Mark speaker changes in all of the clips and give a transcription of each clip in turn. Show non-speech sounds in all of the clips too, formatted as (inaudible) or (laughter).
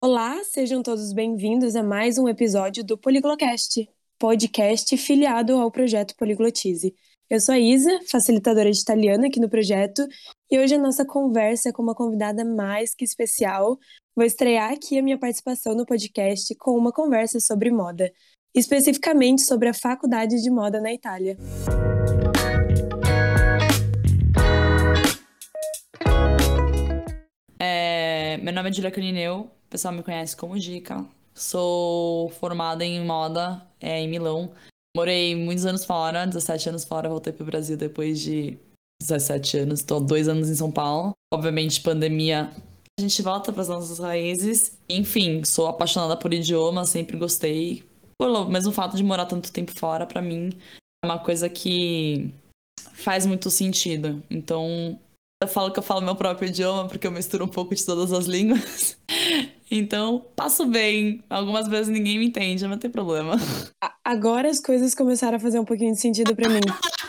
Speaker 1: Olá, sejam todos bem-vindos a mais um episódio do Poliglocast, podcast filiado ao projeto Poliglotize. Eu sou a Isa, facilitadora de italiano aqui no projeto, e hoje a nossa conversa é com uma convidada mais que especial. Vou estrear aqui a minha participação no podcast com uma conversa sobre moda, especificamente sobre a faculdade de moda na Itália.
Speaker 2: É, meu nome é Julia Canineu, o pessoal me conhece como Dica. Sou formada em moda é, em Milão. Morei muitos anos fora, 17 anos fora, voltei pro Brasil depois de 17 anos. Estou dois anos em São Paulo. Obviamente, pandemia, a gente volta para as nossas raízes. Enfim, sou apaixonada por idioma, sempre gostei. Pelo mesmo fato de morar tanto tempo fora, para mim, é uma coisa que faz muito sentido. Então, eu falo que eu falo meu próprio idioma porque eu misturo um pouco de todas as línguas. (laughs) Então, passo bem. Algumas vezes ninguém me entende, mas não tem problema.
Speaker 1: Agora as coisas começaram a fazer um pouquinho de sentido para mim.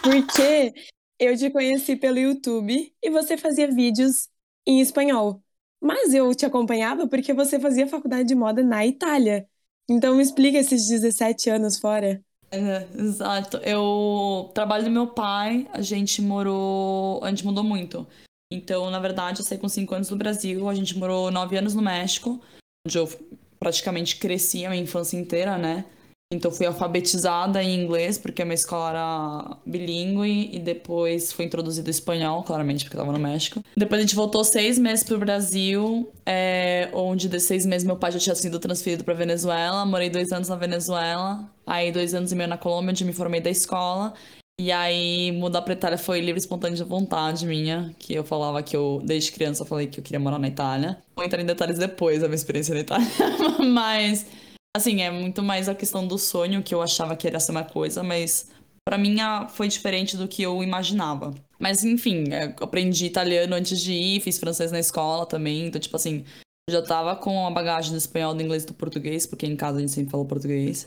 Speaker 1: Porque eu te conheci pelo YouTube e você fazia vídeos em espanhol. Mas eu te acompanhava porque você fazia faculdade de moda na Itália. Então me explica esses 17 anos fora.
Speaker 2: É, exato. Eu trabalho do meu pai, a gente morou. A gente mudou muito. Então, na verdade, eu saí com 5 anos do Brasil, a gente morou 9 anos no México, onde eu praticamente cresci a minha infância inteira, né? Então fui alfabetizada em inglês, porque a minha escola era bilíngue, e depois foi introduzido espanhol, claramente, porque eu tava no México. Depois a gente voltou seis meses pro Brasil, é, onde de seis meses meu pai já tinha sido transferido pra Venezuela. Morei dois anos na Venezuela, aí dois anos e meio na Colômbia, onde me formei da escola. E aí, mudar pra Itália foi livre espontânea de vontade minha, que eu falava que eu, desde criança, falei que eu queria morar na Itália. Vou entrar em detalhes depois da minha experiência na Itália, (laughs) mas Assim, é muito mais a questão do sonho, que eu achava que ia ser uma coisa, mas para mim foi diferente do que eu imaginava. Mas enfim, é, aprendi italiano antes de ir, fiz francês na escola também, então tipo assim, já tava com a bagagem do espanhol, do inglês e do português, porque em casa a gente sempre falou português.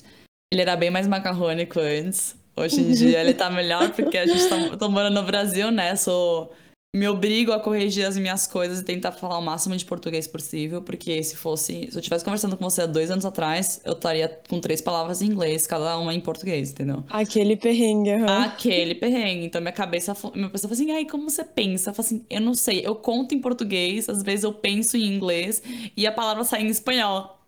Speaker 2: Ele era bem mais macarrônico antes. Hoje em dia ele tá melhor porque a gente tá, tá morando no Brasil, né? Sou me obrigo a corrigir as minhas coisas e tentar falar o máximo de português possível, porque se fosse, se eu estivesse conversando com você há dois anos atrás, eu estaria com três palavras em inglês, cada uma em português, entendeu?
Speaker 1: Aquele perrengue, uhum.
Speaker 2: Aquele perrengue. Então minha cabeça, minha pessoa fala assim, ai, como você pensa? Eu falo assim, eu não sei, eu conto em português, às vezes eu penso em inglês e a palavra sai em espanhol.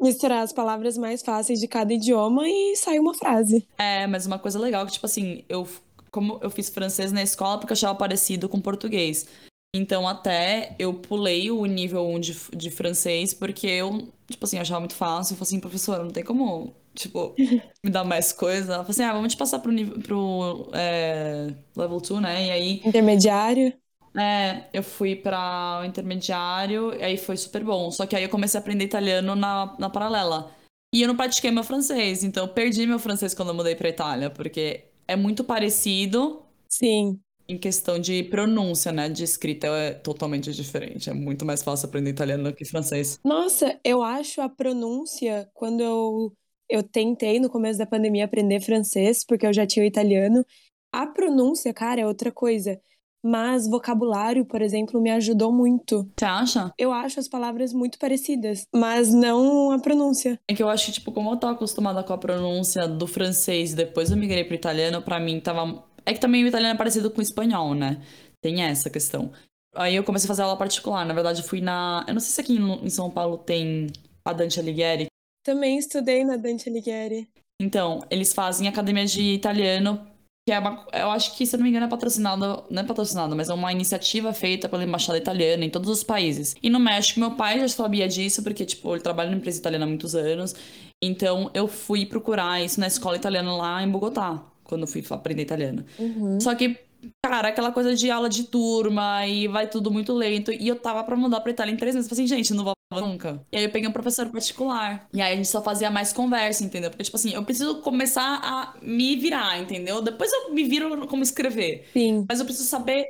Speaker 1: Misturar as palavras mais fáceis de cada idioma e sai uma frase.
Speaker 2: É, mas uma coisa legal que, tipo assim, eu como eu fiz francês na escola porque eu achava parecido com português. Então, até eu pulei o nível 1 de, de francês porque eu, tipo assim, achava muito fácil. Eu falei assim, professora, não tem como, tipo, (laughs) me dar mais coisa. Ela falou assim, ah, vamos te passar pro, nível, pro é, level 2, né? E aí...
Speaker 1: Intermediário?
Speaker 2: É, eu fui para o intermediário e aí foi super bom. Só que aí eu comecei a aprender italiano na, na paralela. E eu não pratiquei meu francês, então eu perdi meu francês quando eu mudei pra Itália, porque é muito parecido.
Speaker 1: Sim.
Speaker 2: Em questão de pronúncia, né? De escrita é totalmente diferente. É muito mais fácil aprender italiano do que francês.
Speaker 1: Nossa, eu acho a pronúncia, quando eu, eu tentei no começo da pandemia aprender francês, porque eu já tinha o italiano, a pronúncia, cara, é outra coisa. Mas vocabulário, por exemplo, me ajudou muito.
Speaker 2: Você acha?
Speaker 1: Eu acho as palavras muito parecidas, mas não a pronúncia.
Speaker 2: É que eu acho que, tipo, como eu tô acostumada com a pronúncia do francês e depois eu migrei pro italiano, para mim tava. É que também o italiano é parecido com o espanhol, né? Tem essa questão. Aí eu comecei a fazer aula particular. Na verdade, fui na. Eu não sei se aqui em São Paulo tem a Dante Alighieri.
Speaker 1: Também estudei na Dante Alighieri.
Speaker 2: Então, eles fazem academia de italiano que é uma, eu acho que, se não me engano, é patrocinada, não é patrocinada, mas é uma iniciativa feita pela Embaixada Italiana em todos os países. E no México, meu pai já sabia disso, porque, tipo, ele trabalha na empresa italiana há muitos anos. Então, eu fui procurar isso na escola italiana lá em Bogotá, quando eu fui aprender italiano.
Speaker 1: Uhum.
Speaker 2: Só que Cara, aquela coisa de aula de turma e vai tudo muito lento. E eu tava pra mudar pra Itália em três meses. Falei assim, gente, não vou nunca. E aí eu peguei um professor particular. E aí a gente só fazia mais conversa, entendeu? Porque, tipo assim, eu preciso começar a me virar, entendeu? Depois eu me viro como escrever.
Speaker 1: Sim.
Speaker 2: Mas eu preciso saber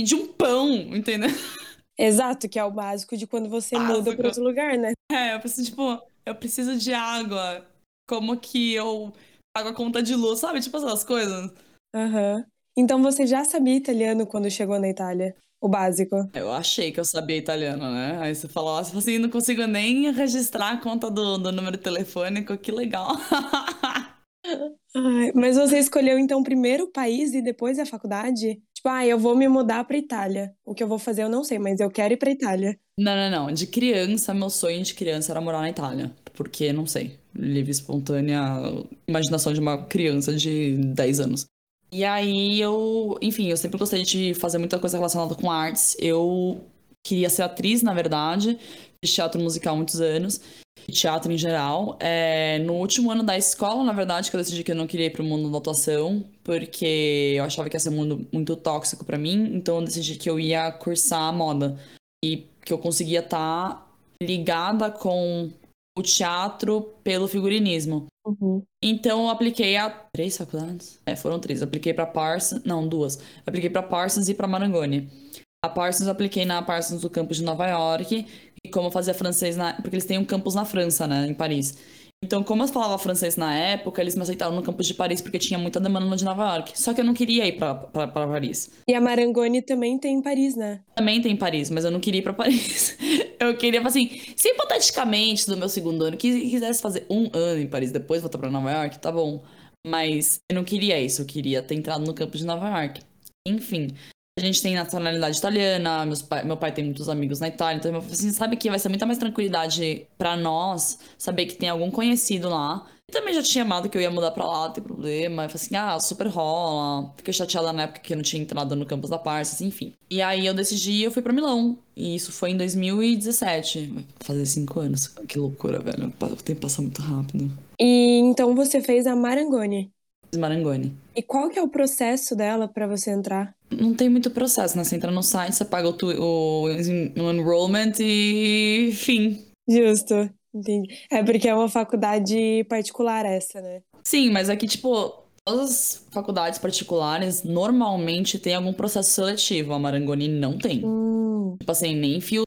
Speaker 2: de um pão, entendeu?
Speaker 1: Exato, que é o básico de quando você básico. muda pra outro lugar, né?
Speaker 2: É, eu preciso, tipo, eu preciso de água. Como que eu pago a conta de luz, sabe? Tipo essas coisas.
Speaker 1: Aham. Uhum. Então você já sabia italiano quando chegou na Itália? o básico.
Speaker 2: Eu achei que eu sabia italiano, né? Aí você falou assim, não consigo nem registrar a conta do, do número telefônico, que legal. (laughs)
Speaker 1: Ai, mas você escolheu então primeiro o país e depois a faculdade? Tipo, ah, eu vou me mudar pra Itália. O que eu vou fazer eu não sei, mas eu quero ir pra Itália.
Speaker 2: Não, não, não. De criança, meu sonho de criança era morar na Itália. Porque, não sei, livre, espontânea imaginação de uma criança de 10 anos. E aí eu, enfim, eu sempre gostei de fazer muita coisa relacionada com artes. Eu queria ser atriz, na verdade, fiz teatro musical há muitos anos, teatro em geral. É, no último ano da escola, na verdade, que eu decidi que eu não queria ir pro mundo da atuação, porque eu achava que ia ser um mundo muito tóxico para mim, então eu decidi que eu ia cursar moda. E que eu conseguia estar tá ligada com o teatro pelo figurinismo.
Speaker 1: Uhum.
Speaker 2: Então eu apliquei a três faculdades? É, foram três. Eu apliquei para Parsons, não, duas. Eu apliquei para Parsons e para Marangoni. A Parsons eu apliquei na Parsons do campus de Nova York, e como eu fazia francês na, porque eles têm um campus na França, né, em Paris. Então, como eu falava francês na época, eles me aceitaram no campus de Paris porque tinha muita demanda no de Nova York. Só que eu não queria ir pra Paris.
Speaker 1: E a Marangoni também tem em Paris, né?
Speaker 2: Também tem em Paris, mas eu não queria ir pra Paris. (laughs) eu queria, assim, se hipoteticamente do meu segundo ano quisesse fazer um ano em Paris, depois voltar pra Nova York, tá bom. Mas eu não queria isso, eu queria ter entrado no campus de Nova York. Enfim, a gente tem nacionalidade italiana, meus pai, meu pai tem muitos amigos na Itália, então assim, sabe que vai ser muita mais tranquilidade para nós saber que tem algum conhecido lá. E também já tinha amado que eu ia mudar pra lá, não tem problema. Eu falei assim, ah, super rola. Fiquei chateada na época que eu não tinha entrado no campus da Parsons, enfim. E aí eu decidi eu fui pra Milão. E isso foi em 2017. Vai fazer cinco anos. Que loucura, velho. O tempo passa muito rápido.
Speaker 1: E então você fez a Marangoni.
Speaker 2: Marangoni.
Speaker 1: E qual que é o processo dela para você entrar?
Speaker 2: Não tem muito processo, né? Você entra no site, você paga o, tu, o, o enrollment e fim.
Speaker 1: Justo, entendi. É porque é uma faculdade particular essa, né?
Speaker 2: Sim, mas aqui, tipo, todas as faculdades particulares normalmente tem algum processo seletivo. A Marangoni não tem.
Speaker 1: Hum.
Speaker 2: Tipo assim, nem filtro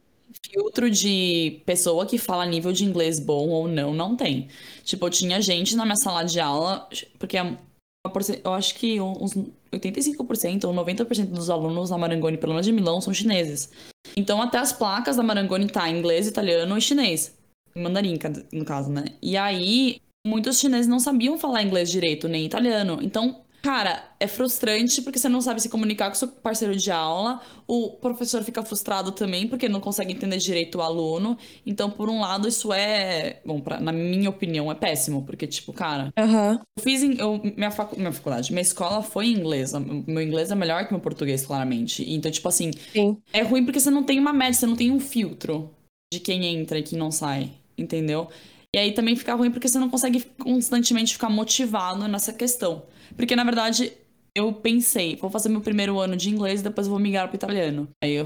Speaker 2: filtro de pessoa que fala nível de inglês bom ou não, não tem. Tipo, tinha gente na minha sala de aula, porque eu acho que uns 85% ou 90% dos alunos na Marangoni, pelo menos de Milão, são chineses. Então, até as placas da Marangoni tá em inglês, italiano e chinês. Mandarim, no caso, né? E aí, muitos chineses não sabiam falar inglês direito, nem italiano. Então, Cara, é frustrante porque você não sabe se comunicar com seu parceiro de aula. O professor fica frustrado também porque não consegue entender direito o aluno. Então, por um lado, isso é. Bom, pra, na minha opinião, é péssimo. Porque, tipo, cara.
Speaker 1: Uhum.
Speaker 2: Eu fiz. Em, eu, minha, facu, minha faculdade, minha escola foi em inglês. Meu inglês é melhor que meu português, claramente. Então, tipo assim.
Speaker 1: Sim.
Speaker 2: É ruim porque você não tem uma média, você não tem um filtro de quem entra e quem não sai. Entendeu? E aí também fica ruim porque você não consegue constantemente ficar motivado nessa questão. Porque, na verdade, eu pensei, vou fazer meu primeiro ano de inglês e depois vou migrar pro italiano. Aí eu,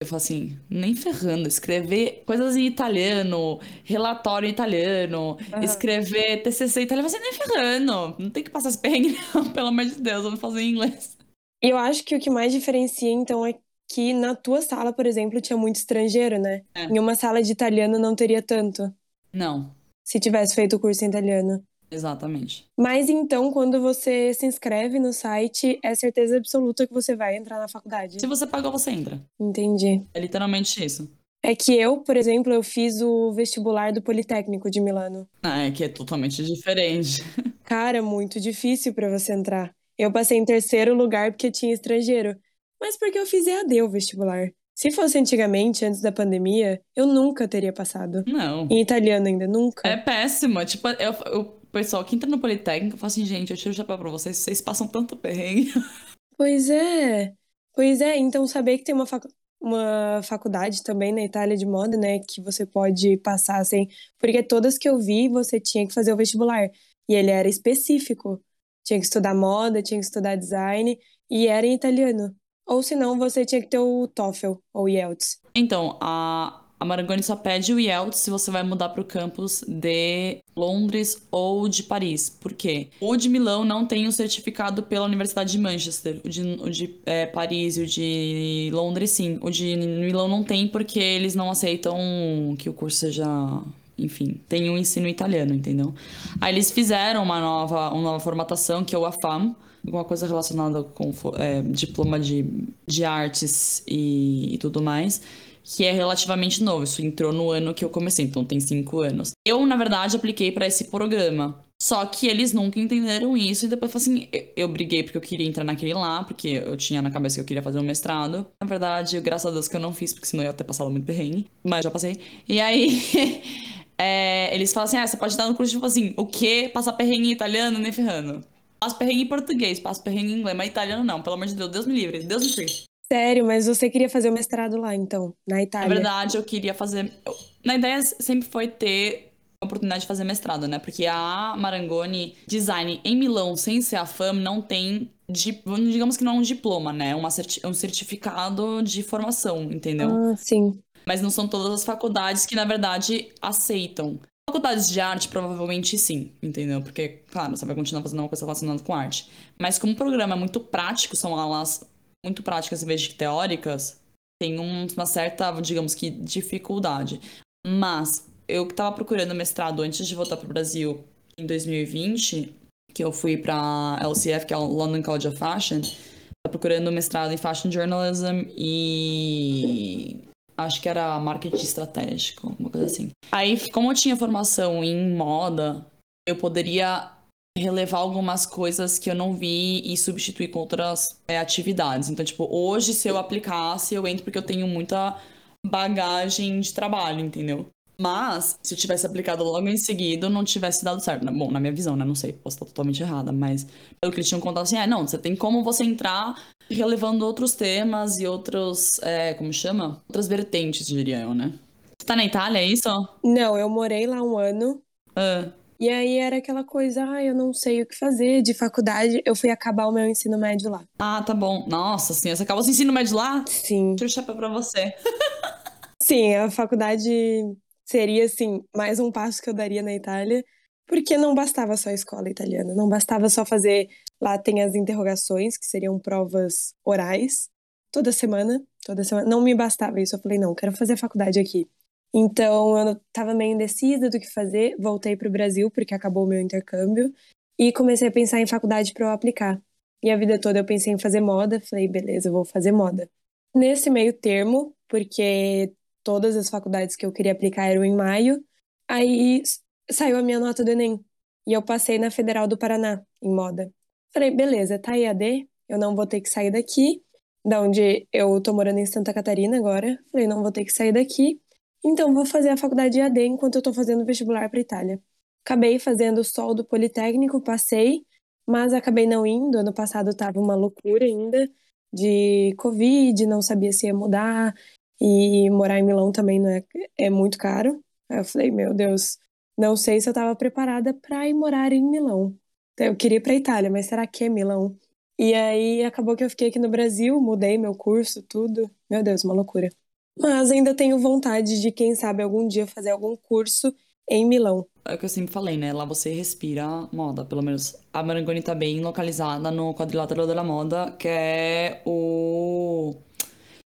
Speaker 2: eu falo assim, nem ferrando, escrever coisas em italiano, relatório em italiano, uhum. escrever TCC em italiano, você nem ferrando. Não tem que passar as perrengues, (laughs) não, pelo amor de Deus, eu vou fazer em inglês.
Speaker 1: E eu acho que o que mais diferencia, então, é que na tua sala, por exemplo, tinha muito estrangeiro, né? É. Em uma sala de italiano não teria tanto.
Speaker 2: Não
Speaker 1: se tivesse feito o curso em italiano.
Speaker 2: Exatamente.
Speaker 1: Mas então, quando você se inscreve no site, é certeza absoluta que você vai entrar na faculdade.
Speaker 2: Se você pagou, você entra.
Speaker 1: Entendi.
Speaker 2: É literalmente isso.
Speaker 1: É que eu, por exemplo, eu fiz o vestibular do Politécnico de Milano.
Speaker 2: Ah, é que é totalmente diferente. (laughs)
Speaker 1: Cara, muito difícil para você entrar. Eu passei em terceiro lugar porque tinha estrangeiro. Mas porque eu fiz EAD o vestibular. Se fosse antigamente, antes da pandemia, eu nunca teria passado.
Speaker 2: Não.
Speaker 1: Em italiano ainda, nunca.
Speaker 2: É péssimo. Tipo, eu, o pessoal que entra no Politécnico fala assim, gente, eu tiro o chapéu pra vocês, vocês passam tanto perrengue. (laughs)
Speaker 1: Pois é. Pois é, então saber que tem uma, uma faculdade também na Itália de moda, né, que você pode passar assim. Porque todas que eu vi, você tinha que fazer o vestibular. E ele era específico. Tinha que estudar moda, tinha que estudar design, e era em italiano. Ou senão você tinha que ter o TOEFL ou IELTS.
Speaker 2: Então, a, a Marangoni só pede o IELTS se você vai mudar para o campus de Londres ou de Paris. Por quê? O de Milão não tem o certificado pela Universidade de Manchester. O de, o de é, Paris e o de Londres, sim. O de Milão não tem porque eles não aceitam que o curso seja enfim, tem um ensino italiano, entendeu? Aí eles fizeram uma nova, uma nova formatação, que é o AFAM, alguma coisa relacionada com é, diploma de, de artes e, e tudo mais que é relativamente novo. Isso entrou no ano que eu comecei, então tem cinco anos. Eu, na verdade, apliquei para esse programa. Só que eles nunca entenderam isso e depois assim, eu briguei porque eu queria entrar naquele lá, porque eu tinha na cabeça que eu queria fazer um mestrado. Na verdade, graças a Deus que eu não fiz, porque senão eu ia ter passado muito perrengue, mas já passei. E aí, (laughs) é, eles falam assim, ah, você pode estar no curso, tipo assim, o quê? Passar perrengue italiano? Nem ferrando. Passa perrengue em português, passa perrengue em inglês, mas italiano não, pelo amor de Deus, Deus me livre, Deus me livre.
Speaker 1: Sério, mas você queria fazer o mestrado lá, então, na Itália?
Speaker 2: Na verdade, eu queria fazer... Na ideia sempre foi ter oportunidade de fazer mestrado, né? Porque a Marangoni Design em Milão, sem ser a FAM, não tem, digamos que não é um diploma, né? Uma certi um certificado de formação, entendeu?
Speaker 1: Ah, sim.
Speaker 2: Mas não são todas as faculdades que, na verdade, aceitam. Faculdades de arte, provavelmente sim, entendeu? Porque, claro, você vai continuar fazendo uma coisa relacionada com arte. Mas como o programa é muito prático, são aulas muito práticas em vez de teóricas, tem uma certa, digamos que, dificuldade. Mas eu estava procurando mestrado antes de voltar para o Brasil em 2020, que eu fui para LCF, que é o London College of Fashion, estava procurando mestrado em Fashion Journalism e acho que era marketing estratégico, uma coisa assim. Aí, como eu tinha formação em moda, eu poderia relevar algumas coisas que eu não vi e substituir com outras é, atividades. Então, tipo, hoje, se eu aplicasse, eu entro porque eu tenho muita bagagem de trabalho, entendeu? Mas, se eu tivesse aplicado logo em seguida, não tivesse dado certo. Bom, na minha visão, né? Não sei, posso estar totalmente errada, mas pelo que eles tinham contado assim, é, não, você tem como você entrar relevando outros temas e outros, é, como chama? Outras vertentes, diria eu, né? Você tá na Itália, é isso?
Speaker 1: Não, eu morei lá um ano.
Speaker 2: Ah.
Speaker 1: E aí era aquela coisa, ah, eu não sei o que fazer de faculdade. Eu fui acabar o meu ensino médio lá.
Speaker 2: Ah, tá bom. Nossa, sim, você acabou seu ensino médio lá?
Speaker 1: Sim.
Speaker 2: Tira o chapéu pra você.
Speaker 1: sim, a faculdade seria, assim, mais um passo que eu daria na Itália, porque não bastava só a escola italiana, não bastava só fazer. Lá tem as interrogações, que seriam provas orais, toda semana, toda semana. Não me bastava isso, eu falei, não, quero fazer a faculdade aqui. Então eu estava meio indecisa do que fazer, voltei para o Brasil, porque acabou o meu intercâmbio, e comecei a pensar em faculdade para eu aplicar. E a vida toda eu pensei em fazer moda, falei, beleza, eu vou fazer moda. Nesse meio termo, porque todas as faculdades que eu queria aplicar eram em maio. Aí saiu a minha nota do Enem. E eu passei na Federal do Paraná, em moda. Falei, beleza, tá EAD, eu não vou ter que sair daqui, da onde eu tô morando em Santa Catarina agora. Falei, não vou ter que sair daqui. Então vou fazer a faculdade EAD enquanto eu tô fazendo vestibular para Itália. Acabei fazendo só do Politécnico, passei, mas acabei não indo. Ano passado tava uma loucura ainda de Covid, não sabia se ia mudar. E morar em Milão também não é, é muito caro. Aí eu falei, meu Deus, não sei se eu estava preparada para ir morar em Milão. Então, eu queria ir para Itália, mas será que é Milão? E aí acabou que eu fiquei aqui no Brasil, mudei meu curso, tudo. Meu Deus, uma loucura. Mas ainda tenho vontade de, quem sabe, algum dia fazer algum curso em Milão.
Speaker 2: É o que eu sempre falei, né? Lá você respira moda, pelo menos. A Marangoni tá bem localizada no quadrilátero da moda, que é o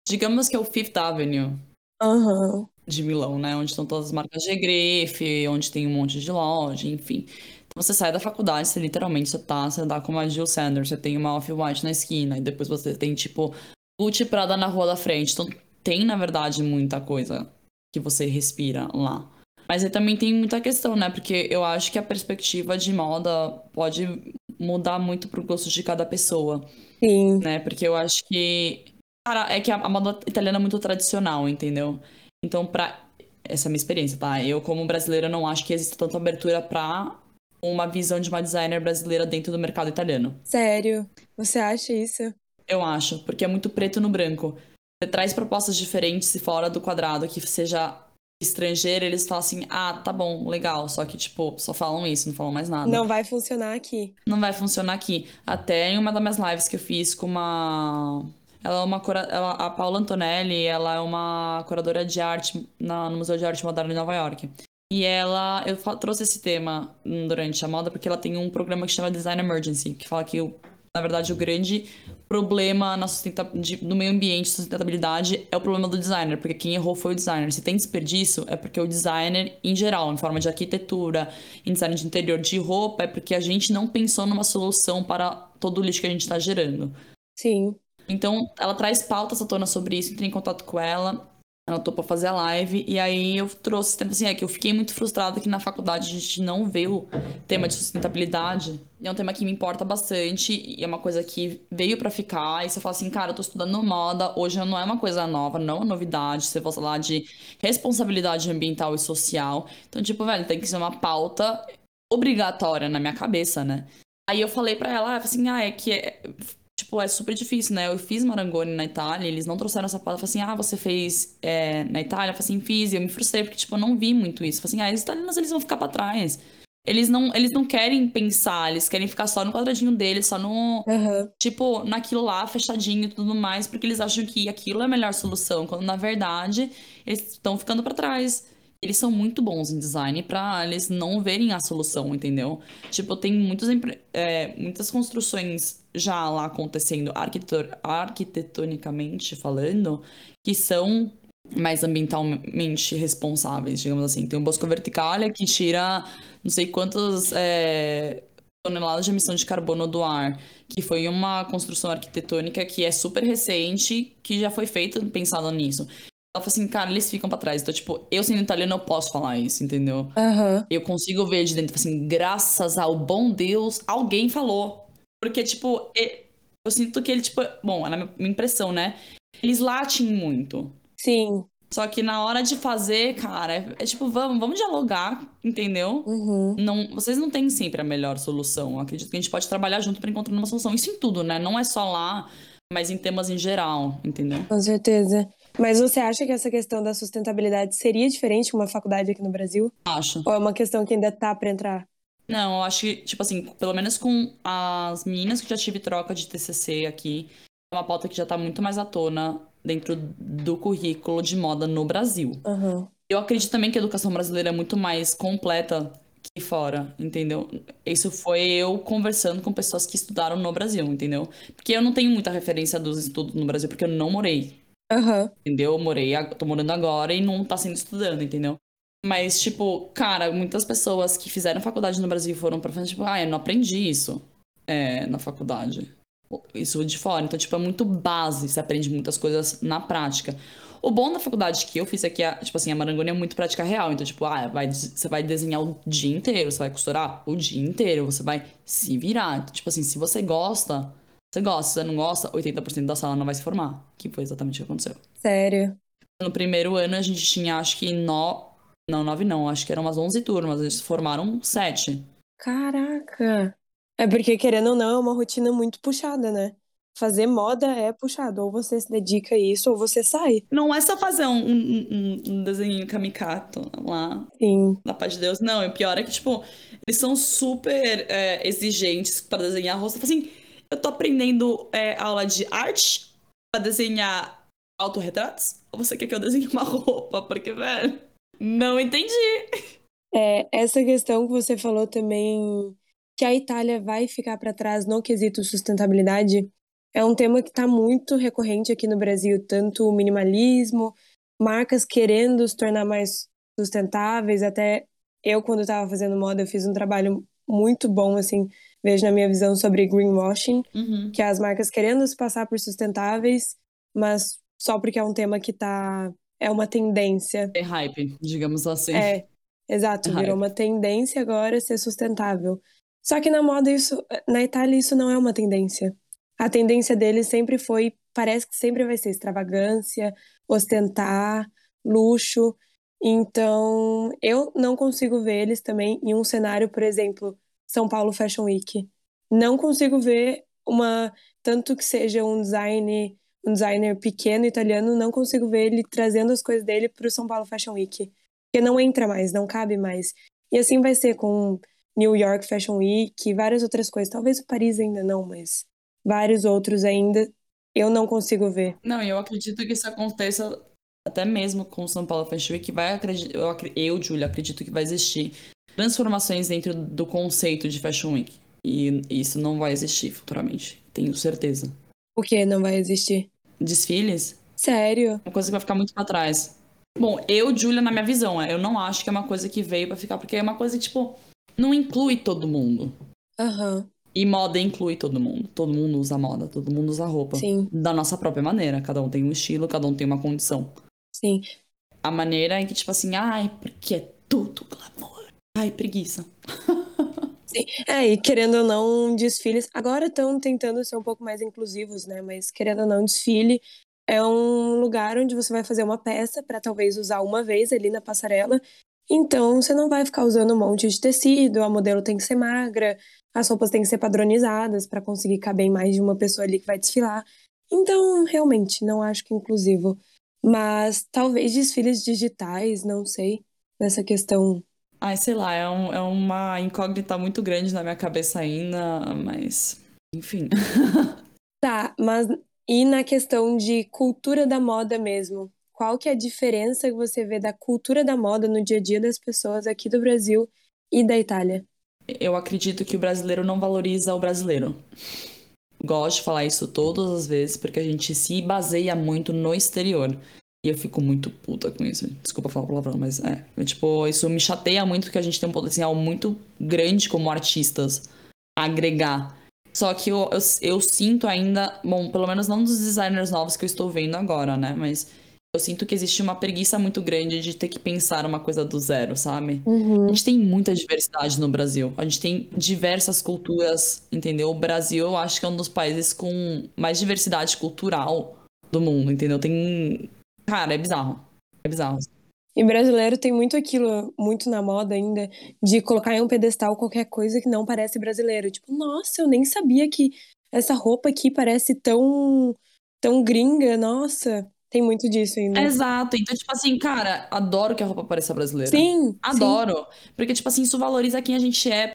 Speaker 2: Digamos que é o Fifth Avenue
Speaker 1: uhum.
Speaker 2: de Milão, né? Onde estão todas as marcas de grife, onde tem um monte de loja, enfim. Então você sai da faculdade, você literalmente você tá, você dá com a Jill Sanders, você tem uma Off-White na esquina, e depois você tem, tipo, Gucci Prada na rua da frente. Então tem, na verdade, muita coisa que você respira lá. Mas aí também tem muita questão, né? Porque eu acho que a perspectiva de moda pode mudar muito pro gosto de cada pessoa.
Speaker 1: Sim.
Speaker 2: Né? Porque eu acho que Cara, é que a, a moda italiana é muito tradicional, entendeu? Então, pra. Essa é a minha experiência, tá? Eu, como brasileira, não acho que existe tanta abertura pra uma visão de uma designer brasileira dentro do mercado italiano.
Speaker 1: Sério? Você acha isso?
Speaker 2: Eu acho, porque é muito preto no branco. Você traz propostas diferentes e fora do quadrado, que seja estrangeiro, eles falam assim: ah, tá bom, legal. Só que, tipo, só falam isso, não falam mais nada.
Speaker 1: Não vai funcionar aqui.
Speaker 2: Não vai funcionar aqui. Até em uma das minhas lives que eu fiz com uma ela é uma cura... ela, a Paula Antonelli, ela é uma curadora de arte na, no Museu de Arte Moderna em Nova York. E ela, eu trouxe esse tema durante a moda porque ela tem um programa que chama Design Emergency, que fala que o, na verdade, o grande problema na no meio ambiente, sustentabilidade, é o problema do designer, porque quem errou foi o designer. Se tem desperdício, é porque o designer, em geral, em forma de arquitetura, em design de interior de roupa, é porque a gente não pensou numa solução para todo o lixo que a gente está gerando.
Speaker 1: Sim.
Speaker 2: Então, ela traz pautas à tona sobre isso, entrei em contato com ela. Ela topou fazer a live, e aí eu trouxe assim, é que eu fiquei muito frustrada que na faculdade a gente não vê o tema de sustentabilidade. É um tema que me importa bastante, e é uma coisa que veio para ficar, e você fala assim, cara, eu tô estudando moda, hoje não é uma coisa nova, não é uma novidade, você vai falar de responsabilidade ambiental e social. Então, tipo, velho, tem que ser uma pauta obrigatória na minha cabeça, né? Aí eu falei para ela, assim, ah, é que é tipo, é super difícil, né? Eu fiz Marangoni na Itália, eles não trouxeram essa falei assim, ah, você fez é, na Itália? Eu falei assim, fiz. E eu me frustrei, porque, tipo, eu não vi muito isso. Eu falei assim, ah, os italianos, eles vão ficar pra trás. Eles não, eles não querem pensar, eles querem ficar só no quadradinho deles, só no.
Speaker 1: Uhum.
Speaker 2: Tipo, naquilo lá, fechadinho e tudo mais, porque eles acham que aquilo é a melhor solução, quando na verdade eles estão ficando para trás eles são muito bons em design para eles não verem a solução, entendeu? Tipo, tem muitos, é, muitas construções já lá acontecendo arquitetonicamente falando que são mais ambientalmente responsáveis, digamos assim. Tem o Bosco Verticalia que tira não sei quantas é, toneladas de emissão de carbono do ar, que foi uma construção arquitetônica que é super recente, que já foi feita pensando nisso. Ela falou assim, cara, eles ficam pra trás. Então, tipo, eu sendo italiano, eu posso falar isso, entendeu?
Speaker 1: Uhum.
Speaker 2: Eu consigo ver de dentro, assim, graças ao bom Deus, alguém falou. Porque, tipo, eu sinto que ele, tipo, bom, é na minha impressão, né? Eles latem muito.
Speaker 1: Sim.
Speaker 2: Só que na hora de fazer, cara, é, é tipo, vamos, vamos dialogar, entendeu?
Speaker 1: Uhum.
Speaker 2: Não, vocês não têm sempre a melhor solução. Eu acredito que a gente pode trabalhar junto para encontrar uma solução. Isso em tudo, né? Não é só lá, mas em temas em geral, entendeu?
Speaker 1: Com certeza. Mas você acha que essa questão da sustentabilidade seria diferente com uma faculdade aqui no Brasil?
Speaker 2: Acho.
Speaker 1: Ou é uma questão que ainda tá para entrar?
Speaker 2: Não, eu acho que, tipo assim, pelo menos com as meninas que já tive troca de TCC aqui, é uma pauta que já tá muito mais à tona dentro do currículo de moda no Brasil.
Speaker 1: Uhum.
Speaker 2: Eu acredito também que a educação brasileira é muito mais completa que fora, entendeu? Isso foi eu conversando com pessoas que estudaram no Brasil, entendeu? Porque eu não tenho muita referência dos estudos no Brasil, porque eu não morei
Speaker 1: Uhum.
Speaker 2: Entendeu? Eu morei, tô morando agora e não tá sendo estudando, entendeu? Mas, tipo, cara, muitas pessoas que fizeram faculdade no Brasil foram pra frente, tipo, ah, eu não aprendi isso é, na faculdade. Isso de fora. Então, tipo, é muito base, você aprende muitas coisas na prática. O bom da faculdade que eu fiz é que, tipo assim, a Marangoni é muito prática real. Então, tipo, ah, vai, você vai desenhar o dia inteiro, você vai costurar o dia inteiro, você vai se virar. Então, tipo assim, se você gosta, você gosta, se você não gosta, 80% da sala não vai se formar. Que foi exatamente o que aconteceu.
Speaker 1: Sério?
Speaker 2: No primeiro ano a gente tinha, acho que no... Não, nove não, acho que eram umas 11 turmas, eles formaram sete.
Speaker 1: Caraca! É porque, querendo ou não, é uma rotina muito puxada, né? Fazer moda é puxado. Ou você se dedica a isso, ou você sai.
Speaker 2: Não é só fazer um, um, um desenho kamikato lá.
Speaker 1: Sim.
Speaker 2: Na paz de Deus. Não, o pior é que, tipo, eles são super é, exigentes para desenhar rosto. Assim, eu tô aprendendo é, aula de arte pra desenhar autorretratos? Ou você quer que eu desenhe uma (laughs) roupa? Porque, velho, não entendi.
Speaker 1: É, essa questão que você falou também, que a Itália vai ficar para trás no quesito sustentabilidade, é um tema que está muito recorrente aqui no Brasil, tanto o minimalismo, marcas querendo se tornar mais sustentáveis, até eu, quando estava fazendo moda, eu fiz um trabalho muito bom, assim, vejo na minha visão sobre greenwashing,
Speaker 2: uhum.
Speaker 1: que é as marcas querendo se passar por sustentáveis, mas só porque é um tema que tá é uma tendência.
Speaker 2: É hype, digamos assim.
Speaker 1: É, exato,
Speaker 2: é
Speaker 1: virou
Speaker 2: hype.
Speaker 1: uma tendência agora ser sustentável. Só que na moda isso, na Itália isso não é uma tendência. A tendência deles sempre foi, parece que sempre vai ser extravagância, ostentar, luxo. Então, eu não consigo ver eles também em um cenário, por exemplo, são Paulo Fashion Week. Não consigo ver uma tanto que seja um design um designer pequeno italiano, não consigo ver ele trazendo as coisas dele para o São Paulo Fashion Week, porque não entra mais, não cabe mais. E assim vai ser com New York Fashion Week e várias outras coisas. Talvez o Paris ainda não, mas vários outros ainda eu não consigo ver.
Speaker 2: Não, eu acredito que isso aconteça até mesmo com o São Paulo Fashion Week, vai acreditar, eu, eu Julia, acredito que vai existir transformações dentro do conceito de Fashion Week. E isso não vai existir futuramente, tenho certeza.
Speaker 1: O que não vai existir?
Speaker 2: Desfiles?
Speaker 1: Sério?
Speaker 2: Uma coisa que vai ficar muito pra trás. Bom, eu, Julia, na minha visão, é, eu não acho que é uma coisa que veio pra ficar, porque é uma coisa que, tipo, não inclui todo mundo.
Speaker 1: Aham.
Speaker 2: E moda inclui todo mundo. Todo mundo usa moda, todo mundo usa roupa.
Speaker 1: Sim,
Speaker 2: Da nossa própria maneira. Cada um tem um estilo, cada um tem uma condição.
Speaker 1: sim.
Speaker 2: A maneira em que, tipo assim, ai, porque é tudo glamour. Ai, preguiça. (laughs)
Speaker 1: É, e querendo ou não, desfiles. Agora estão tentando ser um pouco mais inclusivos, né? Mas querendo ou não, desfile é um lugar onde você vai fazer uma peça para talvez usar uma vez ali na passarela. Então você não vai ficar usando um monte de tecido, a modelo tem que ser magra, as roupas têm que ser padronizadas para conseguir caber mais de uma pessoa ali que vai desfilar. Então, realmente, não acho que é inclusivo. Mas talvez desfiles digitais, não sei, nessa questão.
Speaker 2: Ai, sei lá, é, um- é uma incógnita muito grande na minha cabeça ainda, mas. Enfim. (laughs)
Speaker 1: Tá, mas e na questão de cultura da moda mesmo? Qual que é a diferença que você vê da cultura da moda no dia a dia das pessoas aqui do Brasil e da Itália?
Speaker 2: Eu acredito que o brasileiro não valoriza o brasileiro. Gosto de falar isso todas as vezes, porque a gente se baseia muito no exterior. E eu fico muito puta com isso. Desculpa falar palavrão, mas é. Tipo, isso me chateia muito porque a gente tem um potencial muito grande como artistas a agregar. Só que eu, eu, eu sinto ainda, bom, pelo menos não dos designers novos que eu estou vendo agora, né? Mas eu sinto que existe uma preguiça muito grande de ter que pensar uma coisa do zero, sabe? A
Speaker 1: Uhum.
Speaker 2: gente tem muita diversidade no Brasil. A gente tem diversas culturas, entendeu? O Brasil, eu acho que é um dos países com mais diversidade cultural do mundo, entendeu? Tem. Cara, é bizarro. É bizarro.
Speaker 1: E brasileiro tem muito aquilo, muito na moda ainda, de colocar em um pedestal qualquer coisa que não parece brasileiro. Tipo, nossa, eu nem sabia que essa roupa aqui parece tão, tão gringa. Nossa, tem muito disso ainda.
Speaker 2: Exato. Então, tipo assim, cara, adoro que a roupa pareça brasileira.
Speaker 1: Sim, sim.
Speaker 2: Adoro. Porque, tipo assim, isso valoriza quem a gente é.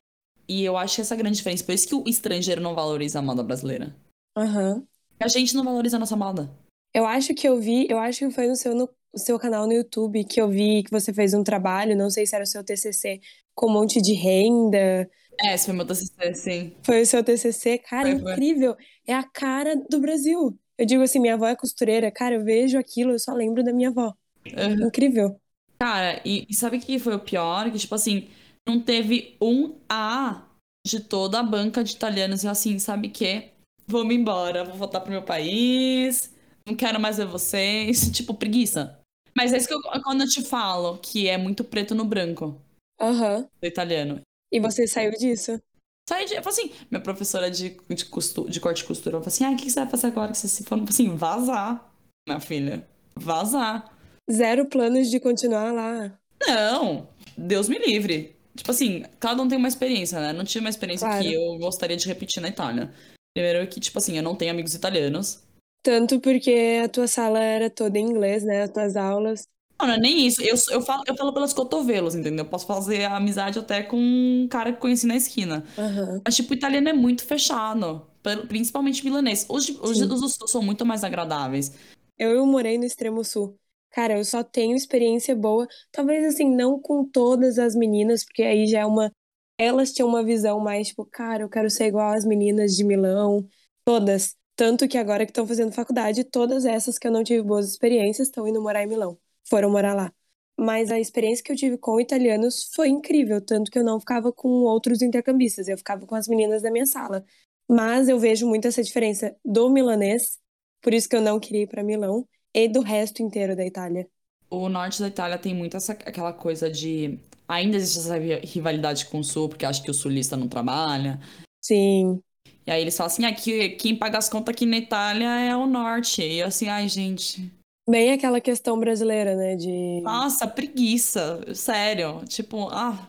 Speaker 2: E eu acho que essa é a grande diferença. Por isso que o estrangeiro não valoriza a moda brasileira.
Speaker 1: Aham.
Speaker 2: A gente não valoriza a nossa moda.
Speaker 1: Eu acho que eu vi, eu acho que foi no seu, no seu canal no YouTube que eu vi que você fez um trabalho, não sei se era o seu TCC, com um monte de renda.
Speaker 2: É, esse foi meu TCC, sim.
Speaker 1: Foi o seu TCC, cara,
Speaker 2: Foi, foi.
Speaker 1: incrível. É a cara do Brasil. Eu digo assim, minha avó é costureira, cara, eu vejo aquilo, eu só lembro da minha avó.
Speaker 2: Uhum.
Speaker 1: Incrível.
Speaker 2: Cara, e, e sabe o que foi o pior? Que, tipo assim, não teve um A de toda a banca de italianos. E assim, sabe o quê? Vamos embora, vou voltar pro meu país, não quero mais ver vocês. (laughs) Tipo, preguiça. Mas é isso que eu, quando eu te falo, que é muito preto no branco,
Speaker 1: Aham.
Speaker 2: do italiano.
Speaker 1: E você saiu disso?
Speaker 2: Sai de, eu falo assim, minha professora de, de, costu, de corte e costura, falou assim, ah, o que que você vai fazer agora que você se for? Eu falei assim, vazar, minha filha, vazar.
Speaker 1: Zero planos de continuar lá.
Speaker 2: Não, Deus me livre. Tipo assim, cada um tem uma experiência, né? Não tive uma experiência
Speaker 1: Claro.
Speaker 2: que eu gostaria de repetir na Itália. Primeiro que, tipo assim, eu não tenho amigos italianos.
Speaker 1: Tanto porque a tua sala era toda em inglês, né? As tuas aulas.
Speaker 2: Não, não é nem isso. Eu, eu, falo, eu falo pelos cotovelos, entendeu? Eu posso fazer amizade até com um cara que conheci na esquina.
Speaker 1: Aham.
Speaker 2: Mas, tipo, o italiano é muito fechado. Principalmente milanês. Os, os,
Speaker 1: Sim.
Speaker 2: os sul são muito mais agradáveis.
Speaker 1: Eu, eu morei no extremo sul. Cara, eu só tenho experiência boa. Talvez assim, não com todas as meninas, porque aí já é uma. Elas tinham uma visão mais, tipo, cara, eu quero ser igual às meninas de Milão. Todas. Tanto que agora que estão fazendo faculdade, todas essas que eu não tive boas experiências estão indo morar em Milão. Foram morar lá. Mas a experiência que eu tive com italianos foi incrível, tanto que eu não ficava com outros intercambistas, eu ficava com as meninas da minha sala. Mas eu vejo muito essa diferença do milanês, por isso que eu não queria ir para Milão, e do resto inteiro da Itália.
Speaker 2: O norte da Itália tem muito essa, aquela coisa de. Ainda existe essa ri- rivalidade com o sul, porque acho que o sulista não trabalha.
Speaker 1: Sim,
Speaker 2: E aí eles falam assim: aqui, quem paga as contas aqui na Itália é o norte. E eu assim, ai, gente.
Speaker 1: bem aquela questão brasileira, né, de
Speaker 2: Nossa, preguiça. Sério. Tipo, ah.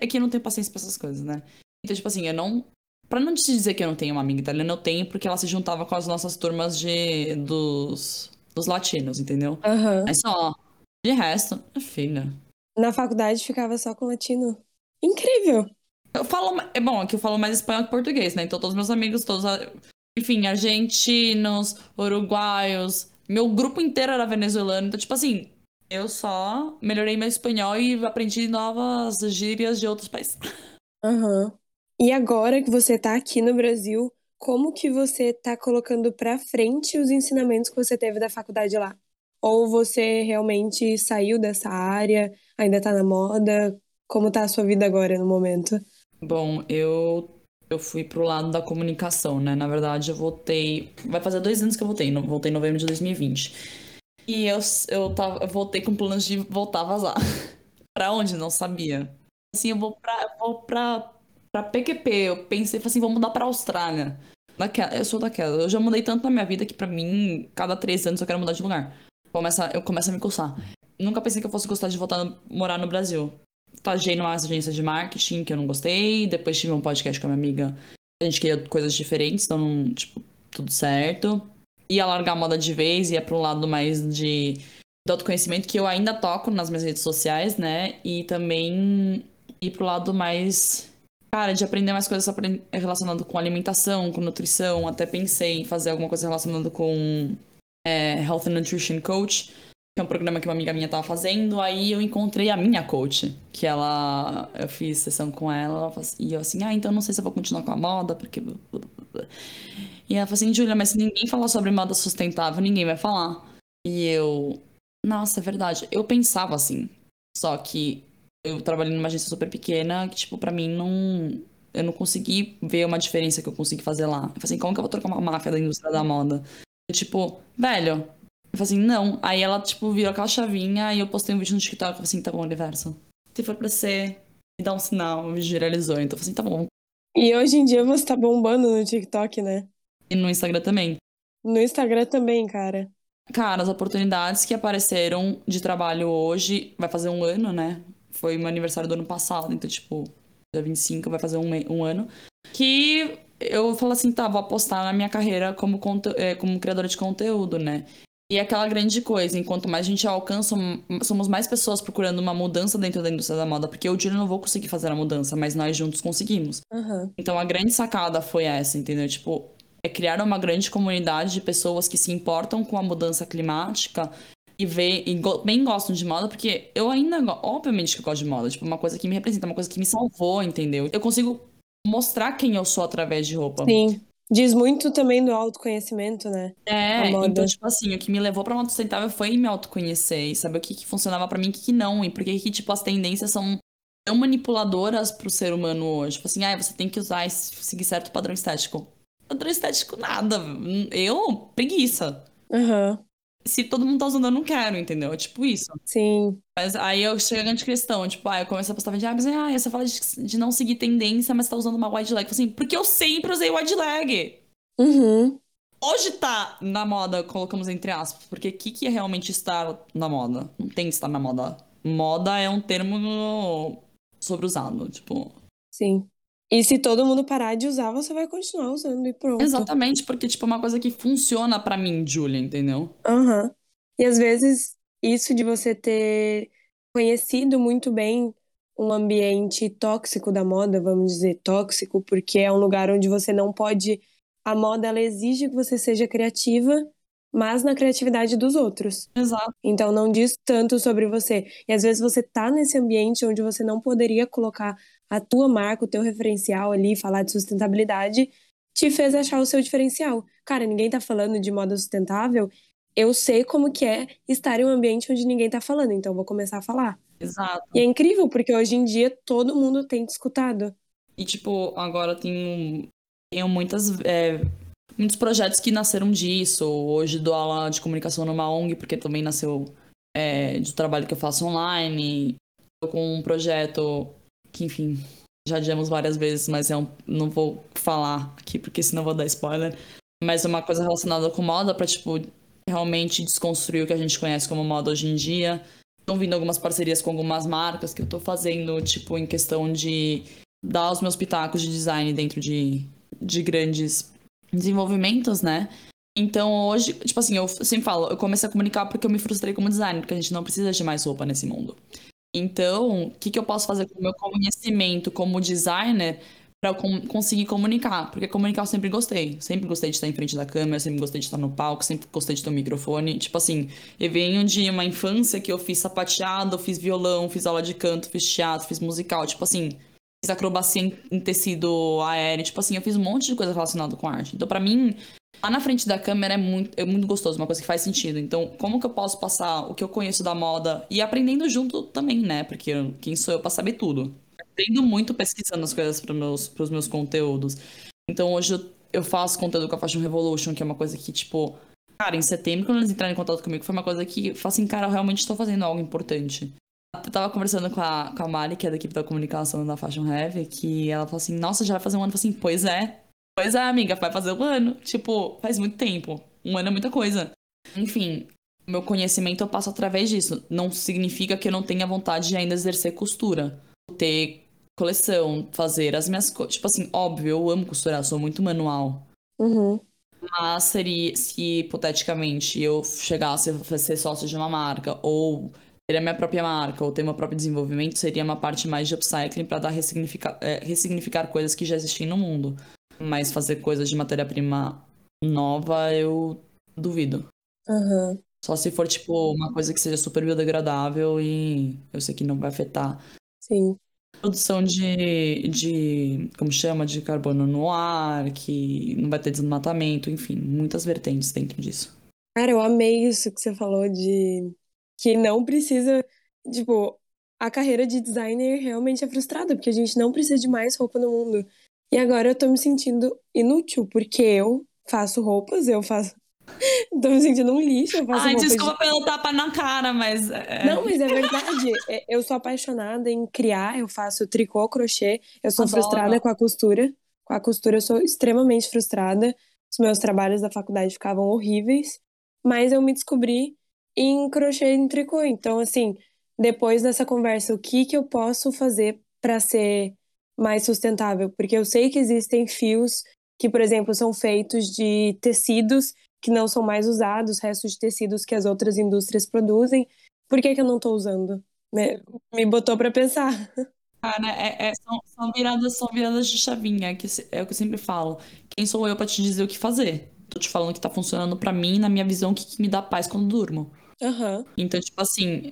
Speaker 2: É que eu não tenho paciência pra essas coisas, né? Então, tipo assim, eu não. Pra não te dizer que eu não tenho uma amiga italiana, eu tenho porque ela se juntava com as nossas turmas de dos, dos latinos, entendeu?
Speaker 1: Aham.
Speaker 2: Mas só. De resto, filha.
Speaker 1: Na faculdade ficava só com latino. Incrível!
Speaker 2: Eu falo. É bom, aqui eu falo mais espanhol que português, né? Então todos meus amigos, todos. Enfim, argentinos, uruguaios. Meu grupo inteiro era venezuelano. Então, tipo assim, eu só melhorei meu espanhol e aprendi novas gírias de outros países.
Speaker 1: Aham. E agora que você está aqui no Brasil, como que você está colocando para frente os ensinamentos que você teve da faculdade lá? Ou você realmente saiu dessa área, ainda está na moda? Como está a sua vida agora no momento?
Speaker 2: Bom, eu eu fui pro lado da comunicação, né? Na verdade, eu voltei. Vai fazer dois anos que eu voltei. Voltei em novembro de 2020. E eu, eu, tava, eu voltei com planos de voltar a vazar. (laughs) pra onde? Não sabia. Assim, eu vou pra, eu vou pra, pra PQP. Eu pensei, assim, vou mudar pra Austrália. Daquela, eu sou daquela. Eu já mudei tanto na minha vida que pra mim, cada três anos eu quero mudar de lugar. Começa, eu começo a me coçar. Nunca pensei que eu fosse gostar de voltar a morar no Brasil estagiei numa agência de marketing que eu não gostei. Depois tive um podcast com a minha amiga. A gente queria coisas diferentes, então, tipo, tudo certo. Ia largar a moda de vez, ia para um lado mais de, de autoconhecimento, que eu ainda toco nas minhas redes sociais, né? E também ir pro lado mais. Cara, de aprender mais coisas relacionadas com alimentação, com nutrição. Até pensei em fazer alguma coisa relacionada com é, Health and Nutrition Coach que é um programa que uma amiga minha tava fazendo, aí eu encontrei a minha coach, que ela. Eu fiz sessão com ela, e eu assim, ah, então não sei se eu vou continuar com a moda, porque. E ela falou assim, Julia, mas se ninguém falar sobre moda sustentável, ninguém vai falar. E eu. Nossa, é verdade. Eu pensava assim. Só que eu trabalhei numa agência super pequena, que, tipo, pra mim não. Eu não consegui ver uma diferença que eu consegui fazer lá. Eu falei assim, como que eu vou trocar uma marca da indústria da moda? Eu, tipo, velho, eu falei assim, não. Aí ela, tipo, virou aquela chavinha e eu postei um vídeo no TikTok. Eu falei assim, tá bom, universo. Se for pra ser, me dá um sinal. O vídeo viralizou. Então eu falei assim, tá bom.
Speaker 1: E hoje em dia você tá bombando no TikTok, né?
Speaker 2: E no Instagram também.
Speaker 1: No Instagram também, cara.
Speaker 2: Cara, as oportunidades que apareceram de trabalho hoje, vai fazer um ano, né? Foi meu aniversário do ano passado, então, tipo, dia 25 vai fazer um, um ano. Que eu falo assim, tá, vou apostar na minha carreira como, é, como criadora de conteúdo, né? E é aquela grande coisa, enquanto mais a gente alcança, somos mais pessoas procurando uma mudança dentro da indústria da moda, porque eu, Júlio, não vou conseguir fazer a mudança, mas nós juntos conseguimos.
Speaker 1: Uhum.
Speaker 2: Então a grande sacada foi essa, entendeu? Tipo, é criar uma grande comunidade de pessoas que se importam com a mudança climática e vê e go bem gostam de moda, porque eu ainda, obviamente que eu gosto de moda, tipo, uma coisa que me representa, uma coisa que me salvou, entendeu? Eu consigo mostrar quem eu sou através de roupa.
Speaker 1: Sim. Diz muito também do autoconhecimento, né?
Speaker 2: É, então, tipo assim, o que me levou pra moda sustentável foi me autoconhecer e saber o que, que funcionava para mim e o que, que não. E por que, tipo, as tendências são tão manipuladoras pro ser humano hoje. Tipo assim, ah, você tem que usar e seguir certo padrão estético. Padrão estético, nada. Eu, preguiça.
Speaker 1: Aham. Uhum
Speaker 2: se todo mundo tá usando, eu não quero, entendeu? É tipo isso.
Speaker 1: Sim.
Speaker 2: Mas aí eu chego a grande questão, tipo, ah, eu começo a postar vídeo, ah, mas ah, você fala de, de, não seguir tendência, mas tá usando uma wide leg. assim, porque eu sempre usei wide leg.
Speaker 1: Uhum.
Speaker 2: Hoje tá na moda, colocamos entre aspas, porque o que, que é realmente estar na moda? Não tem estar na moda. Moda é um termo sobreusado, tipo.
Speaker 1: Sim. E se todo mundo parar de usar, você vai continuar usando e pronto.
Speaker 2: Exatamente, porque, tipo, é uma coisa que funciona para mim, Julia, entendeu?
Speaker 1: Aham. Uhum. E às vezes, isso de você ter conhecido muito bem um ambiente tóxico da moda, vamos dizer tóxico, porque é um lugar onde você não pode. A moda, ela exige que você seja criativa, mas na criatividade dos outros.
Speaker 2: Exato.
Speaker 1: Então não diz tanto sobre você. E às vezes você tá nesse ambiente onde você não poderia colocar a tua marca, o teu referencial ali, falar de sustentabilidade, te fez achar o seu diferencial. Cara, ninguém tá falando de moda sustentável, eu sei como que é estar em um ambiente onde ninguém tá falando, então vou começar a falar.
Speaker 2: Exato.
Speaker 1: E é incrível, porque hoje em dia todo mundo tem escutado.
Speaker 2: E, tipo, agora tem, tenho muitas, é, muitos projetos que nasceram disso. Hoje dou aula de comunicação numa ONG, porque também nasceu é, do trabalho que eu faço online. Tô com um projeto que enfim, já dizemos várias vezes, mas eu não vou falar aqui porque senão vou dar spoiler. Mas é uma coisa relacionada com moda para tipo realmente desconstruir o que a gente conhece como moda hoje em dia. Estão vindo algumas parcerias com algumas marcas que eu tô fazendo, tipo, em questão de dar os meus pitacos de design dentro de, de grandes desenvolvimentos, né? Então hoje, tipo assim, eu sempre falo, eu comecei a comunicar porque eu me frustrei como designer, porque a gente não precisa de mais roupa nesse mundo. Então, o que, que eu posso fazer com o meu conhecimento como designer para com conseguir comunicar? Porque comunicar eu sempre gostei. Sempre gostei de estar em frente da câmera, sempre gostei de estar no palco, sempre gostei de ter um microfone. Tipo assim, eu venho de uma infância que eu fiz sapateado, fiz violão, fiz aula de canto, fiz teatro, fiz musical. Tipo assim, fiz acrobacia em, tecido aéreo. Tipo assim, eu fiz um monte de coisa relacionada com arte. Então, pra mim, lá na frente da câmera é muito, é muito gostoso, uma coisa que faz sentido. Então, como que eu posso passar o que eu conheço da moda e aprendendo junto também, né? Porque eu- quem sou eu pra saber tudo? Aprendo muito pesquisando as coisas para meus, pros meus conteúdos. Então, hoje eu, eu faço conteúdo com a Fashion Revolution, que é uma coisa que, tipo, cara, em setembro, quando eles entraram em contato comigo, foi uma coisa que, assim, cara, eu realmente estou fazendo algo importante. Eu tava conversando com a, com a Mari, que é da equipe da comunicação da Fashion Heavy, que ela falou assim, nossa, já vai fazer um ano. Eu falei assim, pois é. Pois é, amiga, vai fazer um ano. Tipo, faz muito tempo. Um ano é muita coisa. Enfim, meu conhecimento eu passo através disso. Não significa que eu não tenha vontade de ainda exercer costura. Ter coleção, fazer as minhas coisas. Tipo assim, óbvio, eu amo costurar, sou muito manual.
Speaker 1: Uhum.
Speaker 2: Mas seria, se hipoteticamente eu chegasse a ser sócio de uma marca, ou ter a minha própria marca, ou ter meu próprio desenvolvimento, seria uma parte mais de upcycling para dar ressignificar, é, ressignificar coisas que já existem no mundo. Mas fazer coisas de matéria-prima nova, eu duvido.
Speaker 1: Aham.
Speaker 2: Só se for, tipo, uma coisa que seja super biodegradável e eu sei que não vai afetar.
Speaker 1: Sim.
Speaker 2: Produção de, de, como chama, de carbono no ar, que não vai ter desmatamento, enfim, muitas vertentes dentro disso.
Speaker 1: Cara, eu amei isso que você falou de que não precisa, tipo, a carreira de designer realmente é frustrada, porque a gente não precisa de mais roupa no mundo. E agora eu tô me sentindo inútil, porque eu faço roupas, eu faço. (laughs) tô me sentindo um lixo, eu faço
Speaker 2: Ai,
Speaker 1: roupa de-
Speaker 2: desculpa pelo tapa na cara, mas. é-
Speaker 1: Não, mas é verdade. É, Eu sou apaixonada em criar, eu faço tricô, crochê, eu sou
Speaker 2: Adoro.
Speaker 1: frustrada com a costura. Com a costura eu sou extremamente frustrada. Os meus trabalhos da faculdade ficavam horríveis, mas eu me descobri em crochê e em tricô. Então, assim, depois dessa conversa, o que que eu posso fazer para ser mais sustentável? Porque eu sei que existem fios que, por exemplo, são feitos de tecidos que não são mais usados, restos de tecidos que as outras indústrias produzem. Por que que eu não tô usando? Me, me botou pra pensar.
Speaker 2: Cara, (laughs) é- é- são, são viradas, são viradas de chavinha, que é o que eu sempre falo. Quem sou eu pra te dizer o que fazer? Tô te falando que tá funcionando pra mim, na minha visão, o que, que me dá paz quando durmo.
Speaker 1: Aham.
Speaker 2: Então, tipo assim,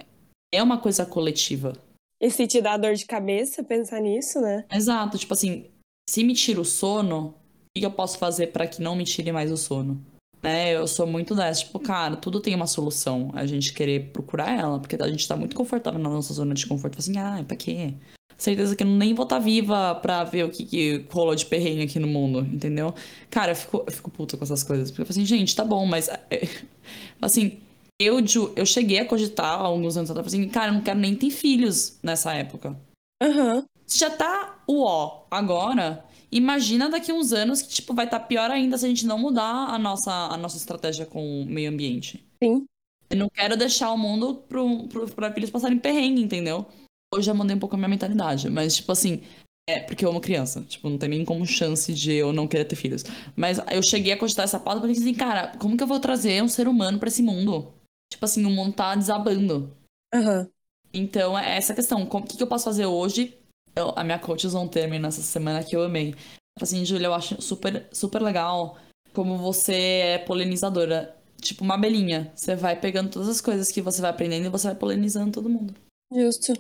Speaker 2: é uma coisa coletiva.
Speaker 1: E se te dá dor de cabeça pensar nisso, né?
Speaker 2: Exato, tipo assim, se me tira o sono, o que eu posso fazer pra que não me tire mais o sono? Né, eu sou muito dessa, tipo, cara, tudo tem uma solução. A gente querer procurar ela, porque a gente tá muito confortável na nossa zona de conforto. Assim, ah, pra quê? Certeza que eu nem vou estar viva pra ver o que, que rolou de perrengue aqui no mundo, entendeu? Cara, eu fico, eu fico puta com essas coisas. Porque eu falo assim, gente, tá bom, mas. é, (laughs) assim, eu, Ju, eu cheguei a cogitar há alguns anos atrás, assim, cara, eu não quero nem ter filhos nessa época.
Speaker 1: Aham.
Speaker 2: Se já tá o ó agora, imagina daqui uns anos que, tipo, vai estar pior ainda se a gente não mudar a nossa, a nossa estratégia com o meio ambiente.
Speaker 1: Sim.
Speaker 2: Eu não quero deixar o mundo pro, pro, pra filhos passarem perrengue, entendeu? Hoje já mudei um pouco a minha mentalidade, mas, tipo assim, é porque eu amo criança. Tipo, não tem nem como chance de eu não querer ter filhos. Mas eu cheguei a cogitar essa pauta porque, assim, cara, como que eu vou trazer um ser humano pra esse mundo? Tipo assim, o mundo tá desabando.
Speaker 1: Aham.
Speaker 2: Então, é essa questão. como- O que, que eu posso fazer hoje? Eu- a minha coach usou um termo nessa semana que eu amei. Assim, Júlia, eu acho super, super legal como você é polinizadora. Tipo uma abelhinha. Você vai pegando todas as coisas que você vai aprendendo e você vai polinizando todo mundo.
Speaker 1: Justo.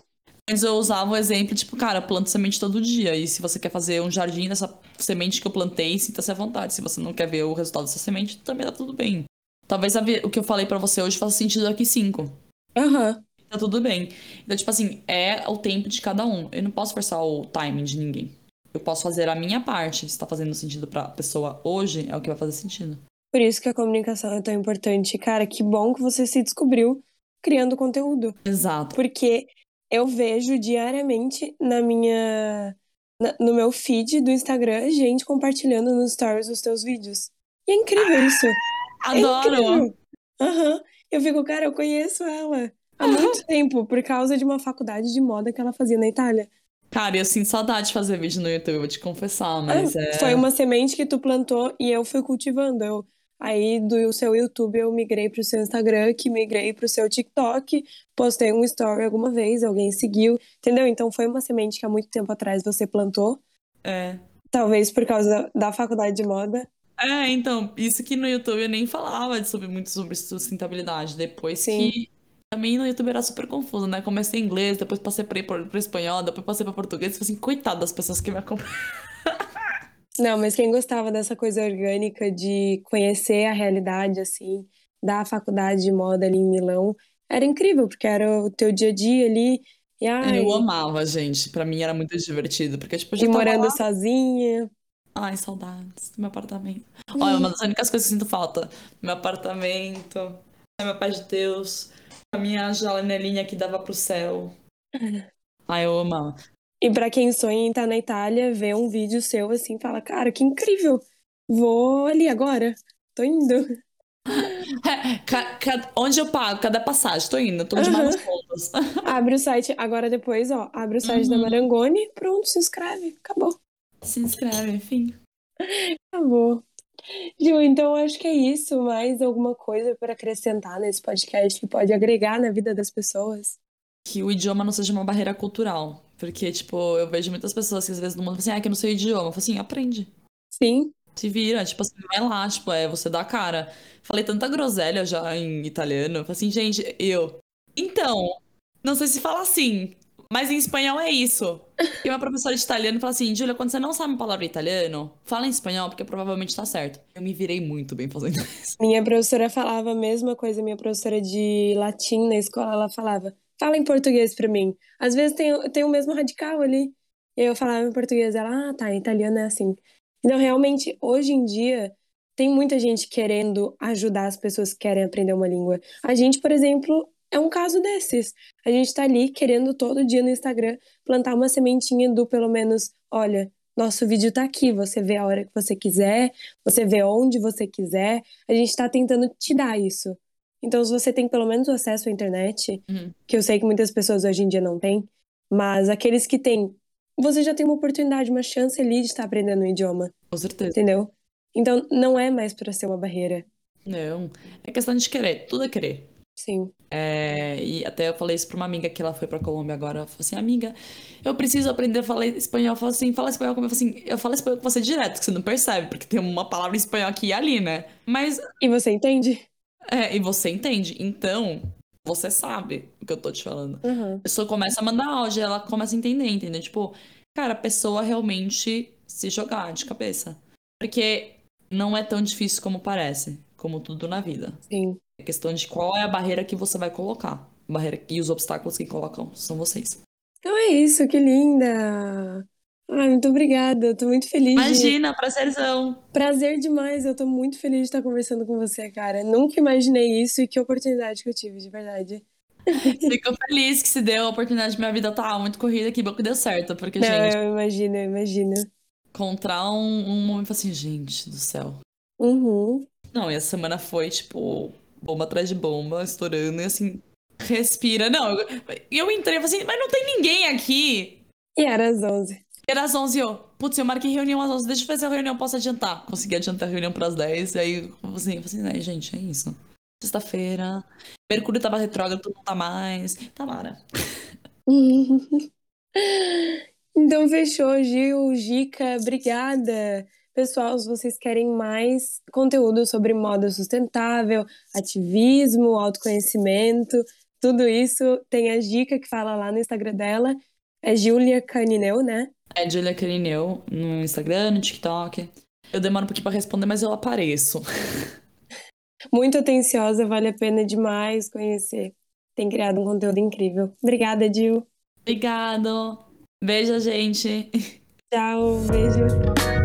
Speaker 2: Mas eu usava o exemplo, tipo, cara, eu planto semente todo dia. E se você quer fazer um jardim dessa semente que eu plantei, sinta-se à vontade. Se você não quer ver o resultado dessa semente, também tá tudo bem. Talvez o que eu falei pra você hoje faça sentido daqui cinco
Speaker 1: Aham.
Speaker 2: tá tudo bem. Então, tipo assim, é o tempo de cada um. Eu não posso forçar o timing de ninguém. Eu posso fazer a minha parte. Se tá fazendo sentido pra pessoa hoje, é o que vai fazer sentido.
Speaker 1: Por isso que a comunicação é tão importante. Cara, que bom que você se descobriu criando conteúdo.
Speaker 2: Exato.
Speaker 1: Porque eu vejo diariamente na minha. na- no meu feed do Instagram gente compartilhando nos stories os teus vídeos. E é incrível isso. É
Speaker 2: Adoro!
Speaker 1: incrível. Aham. Eu fico, cara, eu conheço ela há muito tempo, por causa de uma faculdade de moda que ela fazia na Itália.
Speaker 2: Cara, eu sinto saudade de fazer vídeo no YouTube, vou te confessar, mas
Speaker 1: Ah,
Speaker 2: é.
Speaker 1: Foi uma semente que tu plantou e eu fui cultivando. Eu, aí do seu YouTube eu migrei pro seu Instagram, que migrei pro seu TikTok, postei um story alguma vez, alguém seguiu, entendeu? Então foi uma semente que há muito tempo atrás você plantou,
Speaker 2: É.
Speaker 1: talvez por causa da faculdade de moda.
Speaker 2: É, então, isso que no YouTube eu nem falava sobre, muito sobre sustentabilidade. Depois
Speaker 1: Sim.
Speaker 2: que Também no YouTube era super confuso, né? Comecei em inglês, depois passei pra, pra espanhol, depois passei pra português. Tipo assim, coitado das pessoas que me acompanham. (laughs)
Speaker 1: Não, mas quem gostava dessa coisa orgânica de conhecer a realidade, assim, da faculdade de moda ali em Milão, era incrível, porque era o teu dia a dia ali. E, ai,
Speaker 2: Eu amava, gente. Pra mim era muito divertido, porque tipo, eu já
Speaker 1: e morando
Speaker 2: lá.
Speaker 1: sozinha.
Speaker 2: Ai, saudades do meu apartamento. Olha, uma das únicas coisas que eu sinto falta. Meu apartamento, meu pai de Deus, a minha janelinha que dava pro céu. Ai, eu amava.
Speaker 1: E pra quem sonha em estar na Itália, vê um vídeo seu assim, fala, cara, que incrível! Vou ali agora. Tô indo. (laughs)
Speaker 2: Ca- ca- onde eu pago? Cada passagem? Tô indo, tô de malas prontas. (laughs)
Speaker 1: Abre o site, agora depois, ó, abre o site da
Speaker 2: Uhum.
Speaker 1: Marangoni, pronto, se inscreve. Acabou.
Speaker 2: Se inscreve, enfim.
Speaker 1: Acabou. Ju, então acho que é isso. Mais alguma coisa para acrescentar nesse podcast que pode agregar na vida das pessoas?
Speaker 2: Que o idioma não seja uma barreira cultural. Porque, tipo, eu vejo muitas pessoas que às vezes no mundo falam assim, ah, que eu não sei o idioma. Eu falo assim, aprende.
Speaker 1: Sim,
Speaker 2: Se vira, tipo assim, vai lá, tipo, é você dá a cara. Falei tanta groselha já em italiano. Eu falei assim, gente, eu. Então, não sei se fala assim, mas em espanhol é isso. E uma professora de italiano fala assim, Júlia, quando você não sabe uma palavra italiano, fala em espanhol, porque provavelmente tá certo. Eu me virei muito bem fazendo (laughs) isso.
Speaker 1: minha professora falava a mesma coisa. Minha professora de latim na escola, ela falava, fala em português pra mim. Às vezes tem, tem o mesmo radical ali. E eu falava em português, ela, ah, tá, italiano é assim. Então, realmente, hoje em dia, tem muita gente querendo ajudar as pessoas que querem aprender uma língua. A gente, por exemplo, é um caso desses. A gente tá ali querendo todo dia no Instagram plantar uma sementinha do pelo menos, olha, nosso vídeo tá aqui, você vê a hora que você quiser, você vê onde você quiser. A gente tá tentando te dar isso. Então, se você tem pelo menos o acesso à internet,
Speaker 2: Uhum.
Speaker 1: que eu sei que muitas pessoas hoje em dia não têm, mas aqueles que têm, você já tem uma oportunidade, uma chance ali de estar aprendendo o idioma,
Speaker 2: Com certeza.
Speaker 1: entendeu? Então, não é mais para ser uma barreira.
Speaker 2: Não. É questão de querer. Tudo é querer.
Speaker 1: Sim.
Speaker 2: É, e até eu falei isso pra uma amiga que ela foi pra Colômbia agora. Ela falou assim, amiga, eu preciso aprender a falar espanhol. Eu falo assim, fala espanhol comigo. Eu falo assim, eu falo espanhol com você direto, que você não percebe, porque tem uma palavra em espanhol aqui e ali, né? Mas,
Speaker 1: E você entende?
Speaker 2: é, e você entende. Então, você sabe o que eu tô te falando.
Speaker 1: Uhum.
Speaker 2: A pessoa começa a mandar áudio, ela começa a entender, entendeu? Tipo, cara, a pessoa realmente se jogar de cabeça. Porque não é tão difícil como parece, como tudo na vida.
Speaker 1: Sim.
Speaker 2: É questão de qual é a barreira que você vai colocar. Barreira e os obstáculos que colocam são vocês.
Speaker 1: Então é isso, que linda! Ai, muito obrigada. Eu tô muito feliz de...
Speaker 2: Imagina, prazerzão.
Speaker 1: Prazer demais. Eu tô muito feliz de estar conversando com você, cara. Nunca imaginei isso e que oportunidade que eu tive, de verdade. (laughs)
Speaker 2: Fico feliz que se deu a oportunidade. Minha vida tá muito corrida, que bom que deu certo. Porque,
Speaker 1: Não,
Speaker 2: gente,
Speaker 1: eu imagino, eu imagino.
Speaker 2: encontrar um, um momento assim, gente do céu.
Speaker 1: Uhum.
Speaker 2: Não, e a semana foi, tipo, bomba atrás de bomba, estourando, e assim, respira. Não, eu, eu entrei e falei assim, mas não tem ninguém aqui.
Speaker 1: E era às 11.
Speaker 2: Era às 11, eu, putz, eu marquei reunião às 11, deixa eu fazer a reunião, posso adiantar. Consegui adiantar a reunião pras 10, e aí, eu falei assim, eu falei assim, "Ai, gente, é isso. Sexta-feira, Mercúrio tava retrógrado, não tá mais. Tamara. (laughs)
Speaker 1: Então fechou, Gil, Gica, obrigada. Pessoal, se vocês querem mais conteúdo sobre moda sustentável, ativismo, autoconhecimento, tudo isso, tem a Gica que fala lá no Instagram dela, é Julia Canineu, né?
Speaker 2: É Julia Carineu no Instagram, no TikTok. Eu demoro um pouquinho pra responder, mas eu apareço. (laughs)
Speaker 1: Muito atenciosa, vale a pena demais conhecer. Tem criado um conteúdo incrível. Obrigada, Gil.
Speaker 2: Obrigado. Beijo, gente.
Speaker 1: Tchau, beijo.